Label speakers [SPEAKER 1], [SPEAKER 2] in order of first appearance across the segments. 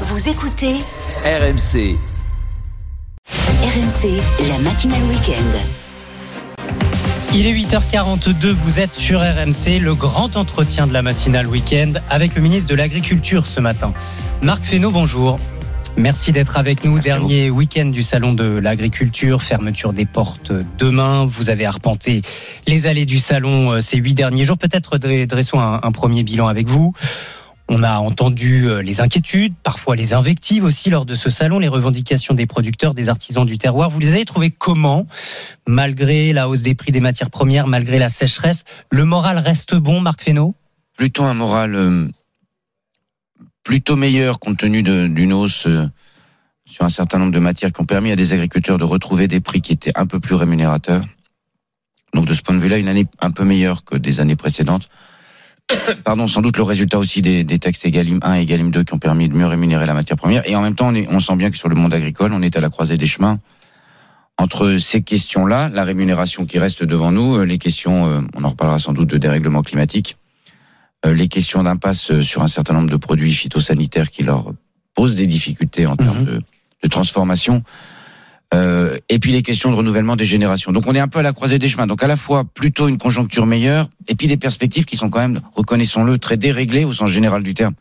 [SPEAKER 1] Vous écoutez
[SPEAKER 2] RMC.
[SPEAKER 1] RMC, la matinale week-end.
[SPEAKER 3] Il est 8h42, vous êtes sur RMC, le grand entretien de la matinale week-end avec le ministre de l'Agriculture ce matin. Marc Fesneau, bonjour. Merci d'être avec nous.
[SPEAKER 4] Merci.
[SPEAKER 3] Dernier week-end du Salon de l'Agriculture, fermeture des portes demain. Vous avez arpenté les allées du Salon euh, ces huit derniers jours. Peut-être dre- dressons un, un premier bilan avec vous. On a entendu euh, les inquiétudes, parfois les invectives aussi lors de ce salon, les revendications des producteurs, des artisans du terroir. Vous les avez trouvées comment? Malgré la hausse des prix des matières premières, malgré la sécheresse, le moral reste bon, Marc Fesneau?
[SPEAKER 4] Plutôt un moral euh, plutôt meilleur compte tenu d'une hausse euh, sur un certain nombre de matières qui ont permis à des agriculteurs de retrouver des prix qui étaient un peu plus rémunérateurs. Donc de ce point de vue-là, une année un peu meilleure que des années précédentes. Pardon, sans doute le résultat aussi des, des textes Egalim 1 et Egalim 2 qui ont permis de mieux rémunérer la matière première. Et en même temps, on, est- on sent bien que sur le monde agricole, on est à la croisée des chemins entre ces questions-là, la rémunération qui reste devant nous, euh, les questions, euh, on en reparlera sans doute de dérèglement climatique, euh, les questions d'impasse sur un certain nombre de produits phytosanitaires qui leur posent des difficultés en termes
[SPEAKER 3] Mhm.
[SPEAKER 4] de, de transformation, euh, et puis les questions de renouvellement des générations. Donc on est un peu à la croisée des chemins. Donc à la fois plutôt une conjoncture meilleure, et puis des perspectives qui sont quand même, reconnaissons-le, très déréglées au sens général du terme,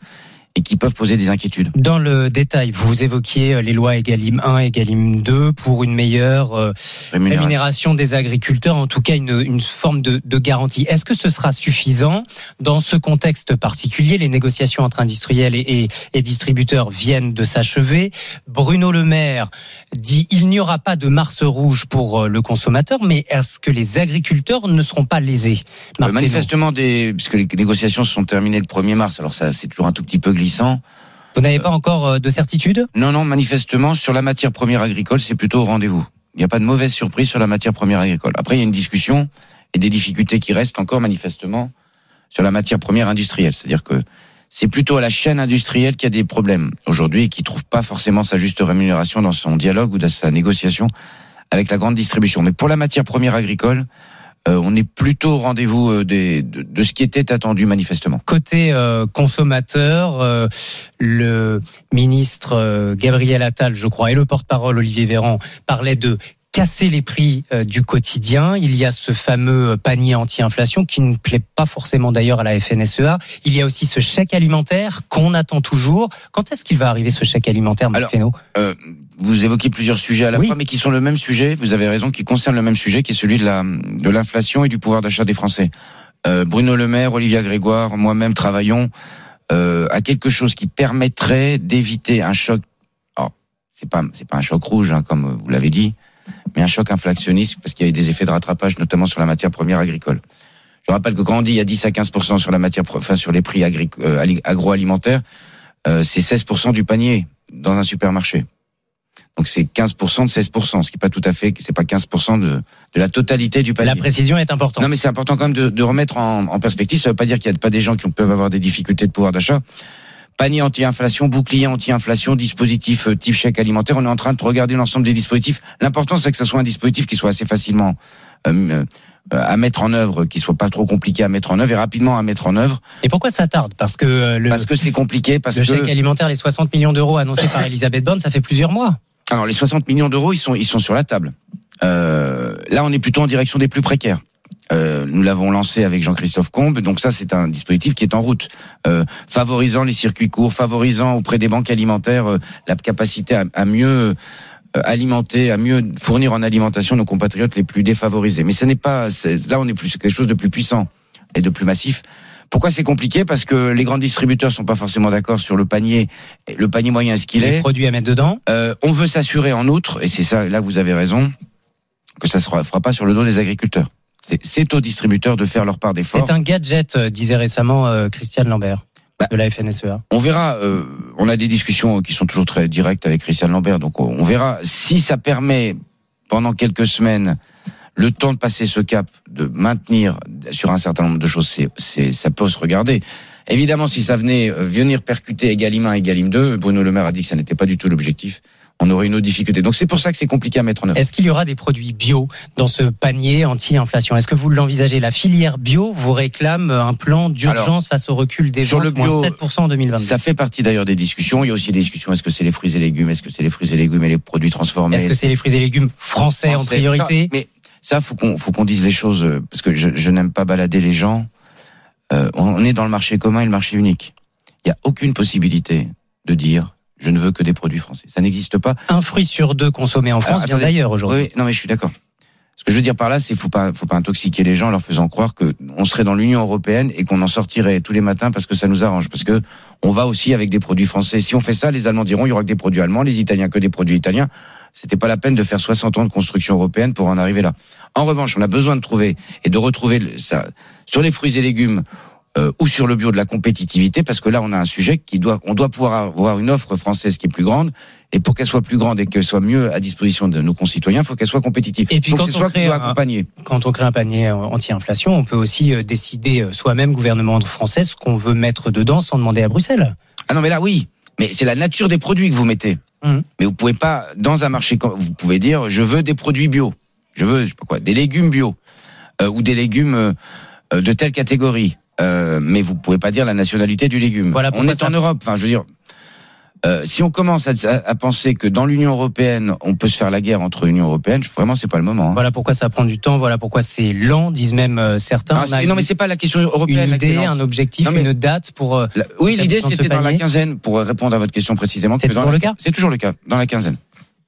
[SPEAKER 4] et qui peuvent poser des inquiétudes.
[SPEAKER 3] Dans le détail, vous évoquiez euh, les lois Egalim 1 et Egalim 2 pour une meilleure euh,
[SPEAKER 4] Rémunération.
[SPEAKER 3] rémunération des agriculteurs, en tout cas une, une forme de, de garantie. Est-ce que ce sera suffisant dans ce contexte particulier? Les négociations entre industriels et, et- et distributeurs viennent de s'achever. Bruno Le Maire dit il n'y aura pas de mars rouge pour euh, le consommateur, mais est-ce que les agriculteurs ne seront pas lésés?
[SPEAKER 4] Euh, manifestement, des, puisque les négociations se sont terminées le 1er mars, alors ça c'est toujours un tout petit peu glissant.
[SPEAKER 3] Vous n'avez pas encore euh, de certitude?
[SPEAKER 4] Non, non, manifestement, sur la matière première agricole, c'est plutôt au rendez-vous. Il n'y a pas de mauvaise surprise sur la matière première agricole. Après, il y a une discussion et des difficultés qui restent encore manifestement sur la matière première industrielle. C'est-à-dire que c'est plutôt à la chaîne industrielle qu'il y a des problèmes aujourd'hui et qui trouve pas forcément sa juste rémunération dans son dialogue ou dans sa négociation avec la grande distribution. Mais pour la matière première agricole, euh, on est plutôt au rendez-vous euh, de, ce qui était attendu manifestement.
[SPEAKER 3] Côté euh, consommateur, le ministre Gabriel Attal, je crois, et le porte-parole Olivier Véran parlaient de casser les prix euh, du quotidien. Il y a ce fameux panier anti-inflation qui ne plaît pas forcément d'ailleurs à la FNSEA. Il y a aussi ce chèque alimentaire qu'on attend toujours. Quand est-ce qu'il va arriver ce chèque alimentaire, Marc
[SPEAKER 4] Euh, vous évoquez plusieurs sujets à la
[SPEAKER 3] Oui.
[SPEAKER 4] fois, mais qui sont le même sujet. Vous avez raison, qui concernent le même sujet, qui est celui de la de l'inflation et du pouvoir d'achat des Français. Euh, Bruno Le Maire, Olivia Grégoire, moi-même travaillons euh, à quelque chose qui permettrait d'éviter un choc. Alors, c'est pas c'est pas un choc rouge, hein, comme vous l'avez dit, mais un choc inflationniste parce qu'il y a eu des effets de rattrapage, notamment sur la matière première agricole. Je rappelle que quand on dit il y a 10 à 15 sur la matière, enfin sur les prix euh, ali- agroalimentaires, euh, c'est 16 du panier dans un supermarché. Donc c'est 15% de 16%, ce qui est pas tout à fait, c'est pas 15% de, de la totalité du panier.
[SPEAKER 3] La précision est importante.
[SPEAKER 4] Non, mais c'est important quand même de, de remettre en, en perspective. Ça veut pas dire qu'il y a pas des gens qui peuvent avoir des difficultés de pouvoir d'achat. Panier anti-inflation, bouclier anti-inflation, dispositif euh, type chèque alimentaire. On est en train de regarder l'ensemble des dispositifs. L'important, c'est que ce soit un dispositif qui soit assez facilement euh, euh, à mettre en œuvre, qui soit pas trop compliqué à mettre en œuvre et rapidement à mettre en œuvre.
[SPEAKER 3] Et pourquoi ça tarde? Parce que euh, le,
[SPEAKER 4] Parce que c'est compliqué, parce
[SPEAKER 3] le
[SPEAKER 4] que
[SPEAKER 3] chèque alimentaire, les 60 millions d'euros annoncés par Elisabeth Borne, ça fait plusieurs mois.
[SPEAKER 4] Alors les 60 millions d'euros, ils sont ils sont sur la table. Euh, là, on est plutôt en direction des plus précaires. Euh, nous l'avons lancé avec Jean-Christophe Combe, donc ça c'est un dispositif qui est en route, euh, favorisant les circuits courts, favorisant auprès des banques alimentaires euh, la capacité à, à mieux alimenter, à mieux fournir en alimentation nos compatriotes les plus défavorisés. Mais ce n'est pas là on est plus quelque chose de plus puissant et de plus massif. Pourquoi c'est compliqué? Parce que les grands distributeurs sont pas forcément d'accord sur le panier, le panier moyen ce qu'il
[SPEAKER 3] Les
[SPEAKER 4] est.
[SPEAKER 3] produits à mettre dedans.
[SPEAKER 4] Euh, on veut s'assurer en outre, et c'est ça, là vous avez raison, que ça ne se fera pas sur le dos des agriculteurs. C'est- aux distributeurs de faire leur part d'effort.
[SPEAKER 3] C'est un gadget, euh, disait récemment euh, Christiane Lambert
[SPEAKER 4] Bah,
[SPEAKER 3] de la FNSEA.
[SPEAKER 4] On verra, euh, on a des discussions qui sont toujours très directes avec Christiane Lambert, donc on on verra si ça permet pendant quelques semaines le temps de passer ce cap, de maintenir sur un certain nombre de choses, ça peut se regarder. Évidemment, si ça venait euh, venir percuter Egalim 1, Egalim 2, Bruno Le Maire a dit que ça n'était pas du tout l'objectif. On aurait une autre difficulté. Donc c'est pour ça que c'est compliqué à mettre en œuvre.
[SPEAKER 3] Est-ce qu'il y aura des produits bio dans ce panier anti-inflation? Est-ce que vous l'envisagez? La filière bio vous réclame un plan d'urgence face au recul des
[SPEAKER 4] sur
[SPEAKER 3] ventes,
[SPEAKER 4] le bio,
[SPEAKER 3] moins 7% en 2022.
[SPEAKER 4] Ça fait partie d'ailleurs des discussions. Il y a aussi des discussions. Est-ce que c'est les fruits et légumes? Est-ce que c'est les fruits et légumes et les produits transformés?
[SPEAKER 3] Est-ce que c'est les fruits et légumes français, en priorité?
[SPEAKER 4] Ça, Mais ça, faut qu'on faut qu'on dise les choses euh, parce que je, je n'aime pas balader les gens. Euh, on est dans le marché commun et le marché unique. Il n'y a aucune possibilité de dire je ne veux que des produits français. Ça n'existe pas.
[SPEAKER 3] Un fruit sur deux consommé en France vient d'ailleurs aujourd'hui.
[SPEAKER 4] Oui, non mais je suis d'accord. Ce que je veux dire par là, c'est faut pas, faut pas intoxiquer les gens en leur faisant croire que on serait dans l'Union européenne et qu'on en sortirait tous les matins parce que ça nous arrange. Parce que on va aussi avec des produits français. Si on fait ça, les Allemands diront il y aura que des produits allemands, les Italiens que des produits italiens. C'était pas la peine de faire 60 ans de construction européenne pour en arriver là. En revanche, on a besoin de trouver et de retrouver ça sur les fruits et légumes euh, ou sur le bio de la compétitivité parce que là on a un sujet qui doit on doit pouvoir avoir une offre française qui est plus grande et pour qu'elle soit plus grande et qu'elle soit mieux à disposition de nos concitoyens, il faut qu'elle soit compétitive.
[SPEAKER 3] Et puis quand
[SPEAKER 4] c'est
[SPEAKER 3] on
[SPEAKER 4] soit
[SPEAKER 3] crée un-
[SPEAKER 4] accompagner.
[SPEAKER 3] Quand on crée un panier anti-inflation, on peut aussi euh, décider euh, soi-même, gouvernement français, ce qu'on veut mettre dedans sans demander à Bruxelles.
[SPEAKER 4] Ah non mais là oui, mais c'est la nature des produits que vous mettez.
[SPEAKER 3] Mhm.
[SPEAKER 4] Mais vous pouvez pas dans un marché vous pouvez dire je veux des produits bio. Je veux je sais pas quoi, des légumes bio euh, ou des légumes euh, euh, de telle catégorie. Euh, mais vous pouvez pas dire la nationalité du légume.
[SPEAKER 3] Voilà
[SPEAKER 4] on est
[SPEAKER 3] ça-
[SPEAKER 4] en Europe. Enfin, je veux dire, euh, si on commence à, penser que dans l'Union européenne, on peut se faire la guerre entre l'Union européenne, je- vraiment, c'est pas le moment. hein.
[SPEAKER 3] Voilà pourquoi ça prend du temps, voilà pourquoi c'est lent, disent même euh, certains.
[SPEAKER 4] Ah, non, mais c'est pas la question européenne.
[SPEAKER 3] une idée, un objectif,
[SPEAKER 4] Non, mais-
[SPEAKER 3] une date pour.
[SPEAKER 4] La- oui, l'idée c'était dans la quinzaine, pour répondre à votre question précisément.
[SPEAKER 3] C'est toujours
[SPEAKER 4] la-
[SPEAKER 3] le cas
[SPEAKER 4] C'est toujours le cas, dans la quinzaine.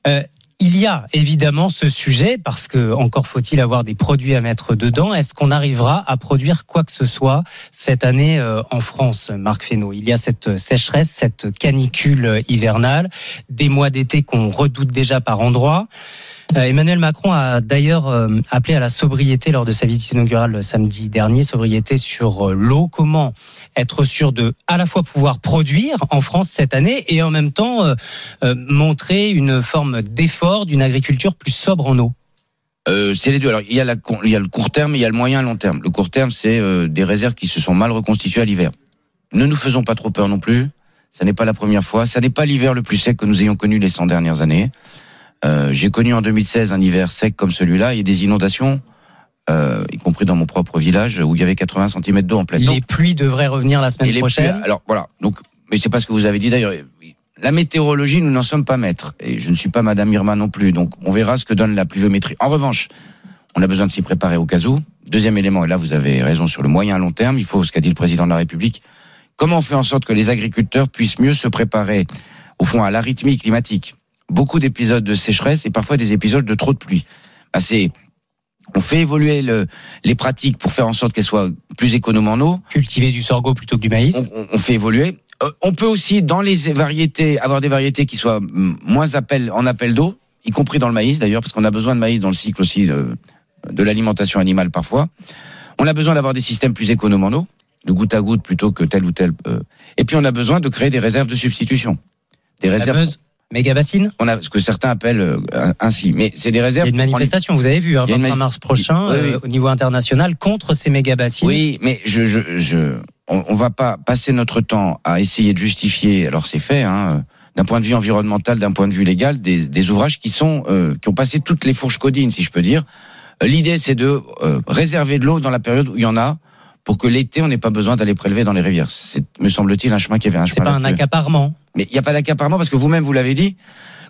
[SPEAKER 3] Euh, il y a évidemment ce sujet parce que encore faut-il avoir des produits à mettre dedans. Est-ce qu'on arrivera à produire quoi que ce soit cette année euh, en France, Marc Fesneau? Il y a cette sécheresse, cette canicule hivernale, des mois d'été qu'on redoute déjà par endroits. Euh, Emmanuel Macron a d'ailleurs euh, appelé à la sobriété lors de sa visite inaugurale samedi dernier, sobriété sur euh, l'eau. Comment être sûr de à la fois pouvoir produire en France cette année et en même temps montrer une forme d'effort d'une agriculture plus sobre en eau?
[SPEAKER 4] C'est les deux. Alors il y a le court terme, il y a le moyen et long terme. Le court terme, c'est des réserves qui se sont mal reconstituées à l'hiver. Ne nous faisons pas trop peur non plus. Ça n'est pas la première fois. Ça n'est pas l'hiver le plus sec que nous ayons connu les 100 dernières années. Euh, J'ai connu en 2016 un hiver sec comme celui-là et des inondations, euh, y compris dans mon propre village où il y avait 80 cm d'eau en pleine.
[SPEAKER 3] Les
[SPEAKER 4] Donc,
[SPEAKER 3] pluies devraient revenir la semaine
[SPEAKER 4] et
[SPEAKER 3] prochaine.
[SPEAKER 4] pluies, alors voilà. Donc, mais c'est pas ce que vous avez dit d'ailleurs. La météorologie, nous n'en sommes pas maîtres. Et je ne suis pas Madame Irma non plus. Donc, on verra ce que donne la pluviométrie. En revanche, on a besoin de s'y préparer au cas où. Deuxième élément, et là vous avez raison sur le moyen long terme, il faut ce qu'a dit le président de la République. Comment on fait en sorte que les agriculteurs puissent mieux se préparer, au fond, à l'arythmie climatique? Beaucoup d'épisodes de sécheresse et parfois des épisodes de trop de pluie. Bah, c'est on fait évoluer le, les pratiques pour faire en sorte qu'elles soient plus économes en eau
[SPEAKER 3] Cultiver du sorgho plutôt que du maïs.
[SPEAKER 4] on, on- on fait évoluer. Euh, on peut aussi, dans les variétés, avoir des variétés qui soient moins appel, en appel d'eau, y compris dans le maïs d'ailleurs, parce qu'on a besoin de maïs dans le cycle aussi de, de l'alimentation animale parfois. On a besoin d'avoir des systèmes plus économes en eau, de goutte à goutte plutôt que tel ou tel. euh. Et puis on a besoin de créer des réserves de substitution. Des réserves,
[SPEAKER 3] méga bassine.
[SPEAKER 4] on a ce que certains appellent euh, ainsi, mais c'est des
[SPEAKER 3] Il y
[SPEAKER 4] réserves.
[SPEAKER 3] a une manifestation, vous avez vu, hein,
[SPEAKER 4] Il y a une
[SPEAKER 3] 25
[SPEAKER 4] manif-
[SPEAKER 3] mars prochain,
[SPEAKER 4] Oui, oui.
[SPEAKER 3] euh, au niveau international, contre ces méga bassines.
[SPEAKER 4] Oui, mais je, je, je, on, on va pas passer notre temps à essayer de justifier. Alors c'est fait, hein, d'un point de vue environnemental, d'un point de vue légal, des, des ouvrages qui sont, euh, qui ont passé toutes les fourches codines, si je peux dire. Euh, L'idée, c'est de euh, réserver de l'eau dans la période où il y en a, pour que l'été, on n'ait pas besoin d'aller prélever dans les rivières. C'est, me semble-t-il, un chemin qui avait un
[SPEAKER 3] C'est
[SPEAKER 4] chemin.
[SPEAKER 3] pas un accaparement.
[SPEAKER 4] Mais il n'y a pas d'accaparement parce que vous-même vous l'avez dit.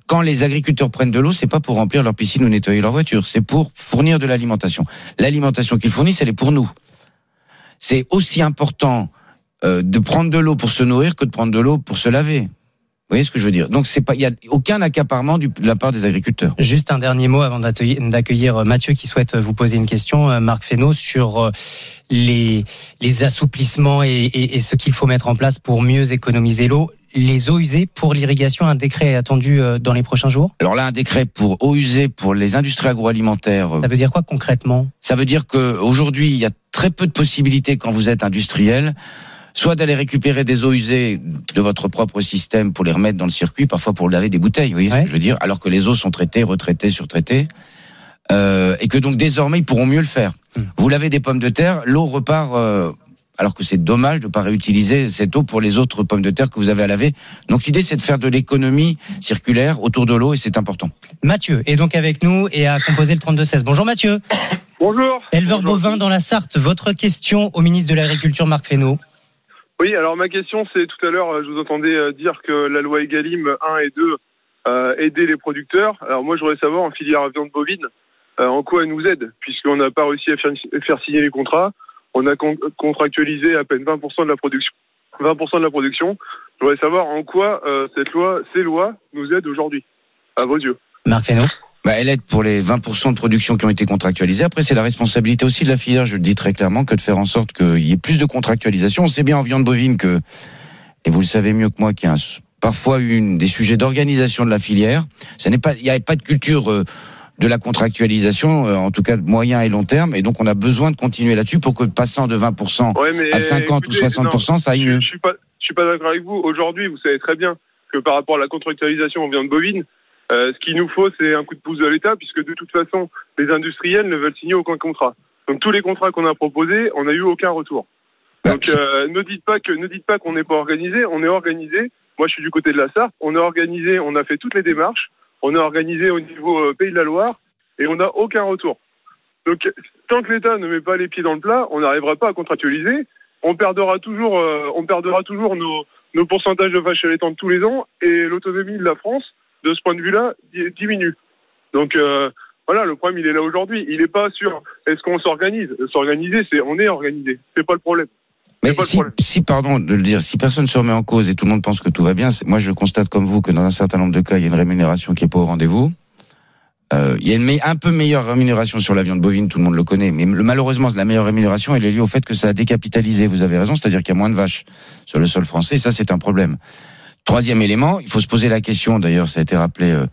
[SPEAKER 4] Quand les agriculteurs prennent de l'eau, c'est pas pour remplir leur piscine ou nettoyer leur voiture, c'est pour fournir de l'alimentation. L'alimentation qu'ils fournissent, elle est pour nous. C'est aussi important euh, de prendre de l'eau pour se nourrir que de prendre de l'eau pour se laver. Vous voyez ce que je veux dire? Donc c'est pas, il y a aucun accaparement du- de la part des agriculteurs.
[SPEAKER 3] Juste un dernier mot avant d'accueillir d'accueillir Mathieu qui souhaite vous poser une question, euh, Marc Fesneau, sur euh, les, les assouplissements et, et- et ce qu'il faut mettre en place pour mieux économiser l'eau. Les eaux usées pour l'irrigation, un décret est attendu euh, dans les prochains jours?
[SPEAKER 4] Alors là, un décret pour eau usée pour les industries agroalimentaires, euh,
[SPEAKER 3] Ça veut dire quoi concrètement?
[SPEAKER 4] Ça veut dire que aujourd'hui, il y a très peu de possibilités quand vous êtes industriel, soit d'aller récupérer des eaux usées de votre propre système pour les remettre dans le circuit, parfois pour laver des bouteilles, vous voyez ce que je veux dire, alors que les eaux sont traitées, retraitées, surtraitées, euh, et que donc désormais ils pourront mieux le faire.
[SPEAKER 3] Hmm.
[SPEAKER 4] Vous lavez des pommes de terre, l'eau repart euh, alors que c'est dommage de ne pas réutiliser cette eau pour les autres pommes de terre que vous avez à laver. Donc l'idée, c'est de faire de l'économie circulaire autour de l'eau et c'est important.
[SPEAKER 3] Mathieu est donc avec nous et a composé le 32-16. Bonjour Mathieu.
[SPEAKER 2] Bonjour.
[SPEAKER 3] Éleveur
[SPEAKER 2] Bonjour.
[SPEAKER 3] bovin dans la Sarthe, votre question au ministre de l'Agriculture Marc Fesneau.
[SPEAKER 2] Oui, alors ma question, c'est tout à l'heure, euh, je vous entendais euh, dire que la loi Egalim 1 et 2 euh, aidait les producteurs. Alors moi, je voudrais savoir en filière viande bovine, euh, en quoi elle nous aide, puisqu'on n'a pas réussi à faire, signer les contrats. On a con- contractualisé à peine 20% de la production. 20% de la production. Je voudrais savoir en quoi euh, cette loi, ces lois nous aident aujourd'hui, à vos yeux.
[SPEAKER 3] Marc.
[SPEAKER 4] Bah, elle aide pour les 20% de production qui ont été contractualisés. Après, c'est la responsabilité aussi de la filière, je le dis très clairement, que de faire en sorte qu'il y ait plus de contractualisation. On sait bien en viande bovine que, et vous le savez mieux que moi, qu'il y a un- parfois une, des sujets d'organisation de la filière. Ça n'est pas, il n'y a pas de culture euh, de la contractualisation, euh, en tout cas de moyen et long terme, et donc on a besoin de continuer là-dessus pour que passant de 20%
[SPEAKER 2] Ouais, mais
[SPEAKER 4] à 50
[SPEAKER 2] écoutez,
[SPEAKER 4] ou 60%, ça aille
[SPEAKER 2] je,
[SPEAKER 4] mieux.
[SPEAKER 2] je suis pas, je suis pas d'accord avec vous. Aujourd'hui, vous savez très bien que par rapport à la contractualisation en viande bovine, euh, ce qu'il nous faut, c'est un coup de pouce de l'État, puisque de toute façon, les industriels ne veulent signer aucun contrat. Donc tous les contrats qu'on a proposés, on n'a eu aucun retour. Donc euh, ne dites pas que ne dites pas qu'on n'est pas organisé. On est organisé. Moi, je suis du côté de la Sarthe. On est organisé. On a fait toutes les démarches. On est organisé au niveau euh, Pays de la Loire et on n'a aucun retour. Donc tant que l'État ne met pas les pieds dans le plat, on n'arrivera pas à contractualiser. On perdra toujours, on perdra toujours nos, nos pourcentages de vaches allaitantes tous les ans et l'autonomie de la France, de ce point de vue-là, di- diminue. Donc euh, voilà, le problème il est là aujourd'hui. Il n'est pas sur est-ce qu'on s'organise. S'organiser, c'est on est organisé. C'est pas le problème.
[SPEAKER 4] Mais si, pardon de le dire, si personne se remet en cause et tout le monde pense que tout va bien, moi je constate comme vous que dans un certain nombre de cas, il y a une rémunération qui est pas au rendez-vous. Euh, il y a une un peu meilleure rémunération sur la viande bovine, tout le monde le connaît, mais le- malheureusement, la meilleure rémunération, elle est liée au fait que ça a décapitalisé. Vous avez raison, c'est-à-dire qu'il y a moins de vaches sur le sol français. Ça, c'est un problème. Troisième élément, il faut se poser la question. D'ailleurs, ça a été rappelé euh,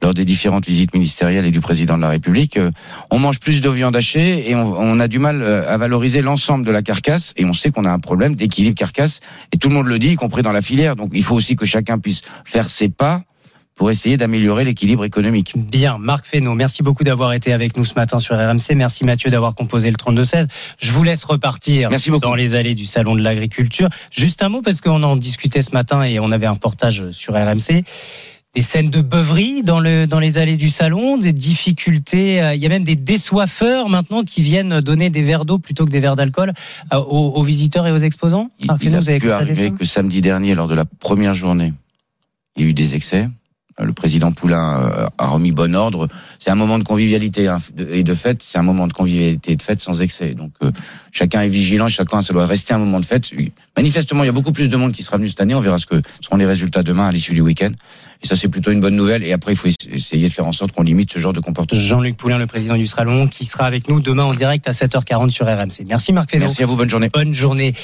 [SPEAKER 4] lors des différentes visites ministérielles et du président de la République. euh, on mange plus de viande hachée et on, on a du mal euh, à valoriser l'ensemble de la carcasse. Et on sait qu'on a un problème d'équilibre carcasse. Et tout le monde le dit, y compris dans la filière. Donc, il faut aussi que chacun puisse faire ses pas pour essayer d'améliorer l'équilibre économique.
[SPEAKER 3] Bien, Marc Fesneau, merci beaucoup d'avoir été avec nous ce matin sur RMC. Merci Mathieu d'avoir composé le 32-16. Je vous laisse repartir
[SPEAKER 4] Merci
[SPEAKER 3] dans les allées du Salon de l'Agriculture. Juste un mot, parce qu'on en discutait ce matin et on avait un reportage sur RMC. Des scènes de beuverie dans, le, dans les allées du salon, des difficultés. euh, Il y a même des désoiffeurs maintenant qui viennent donner des verres d'eau plutôt que des verres d'alcool euh, aux, aux visiteurs et aux exposants.
[SPEAKER 4] Il, il a
[SPEAKER 3] vous avez
[SPEAKER 4] pu arriver que samedi dernier, lors de la première journée, il y a eu des excès. Euh, Le président Poulain euh, a remis bon ordre. C'est un moment de convivialité hein, et de fête. C'est un moment de convivialité et de fête sans excès. Donc euh, chacun est vigilant, chacun ça doit rester un moment de fête. Manifestement, il y a beaucoup plus de monde qui sera venu cette année. On verra ce que seront les résultats demain à l'issue du week-end. Et ça, c'est plutôt une bonne nouvelle. Et après, il faut essayer de faire en sorte qu'on limite ce genre de comportement.
[SPEAKER 3] Jean-Luc Poulain, le président du Salon, qui sera avec nous demain en direct à 7h40 sur RMC. Merci Marc Fesneau.
[SPEAKER 4] Merci à vous. Bonne journée.
[SPEAKER 3] Bonne journée.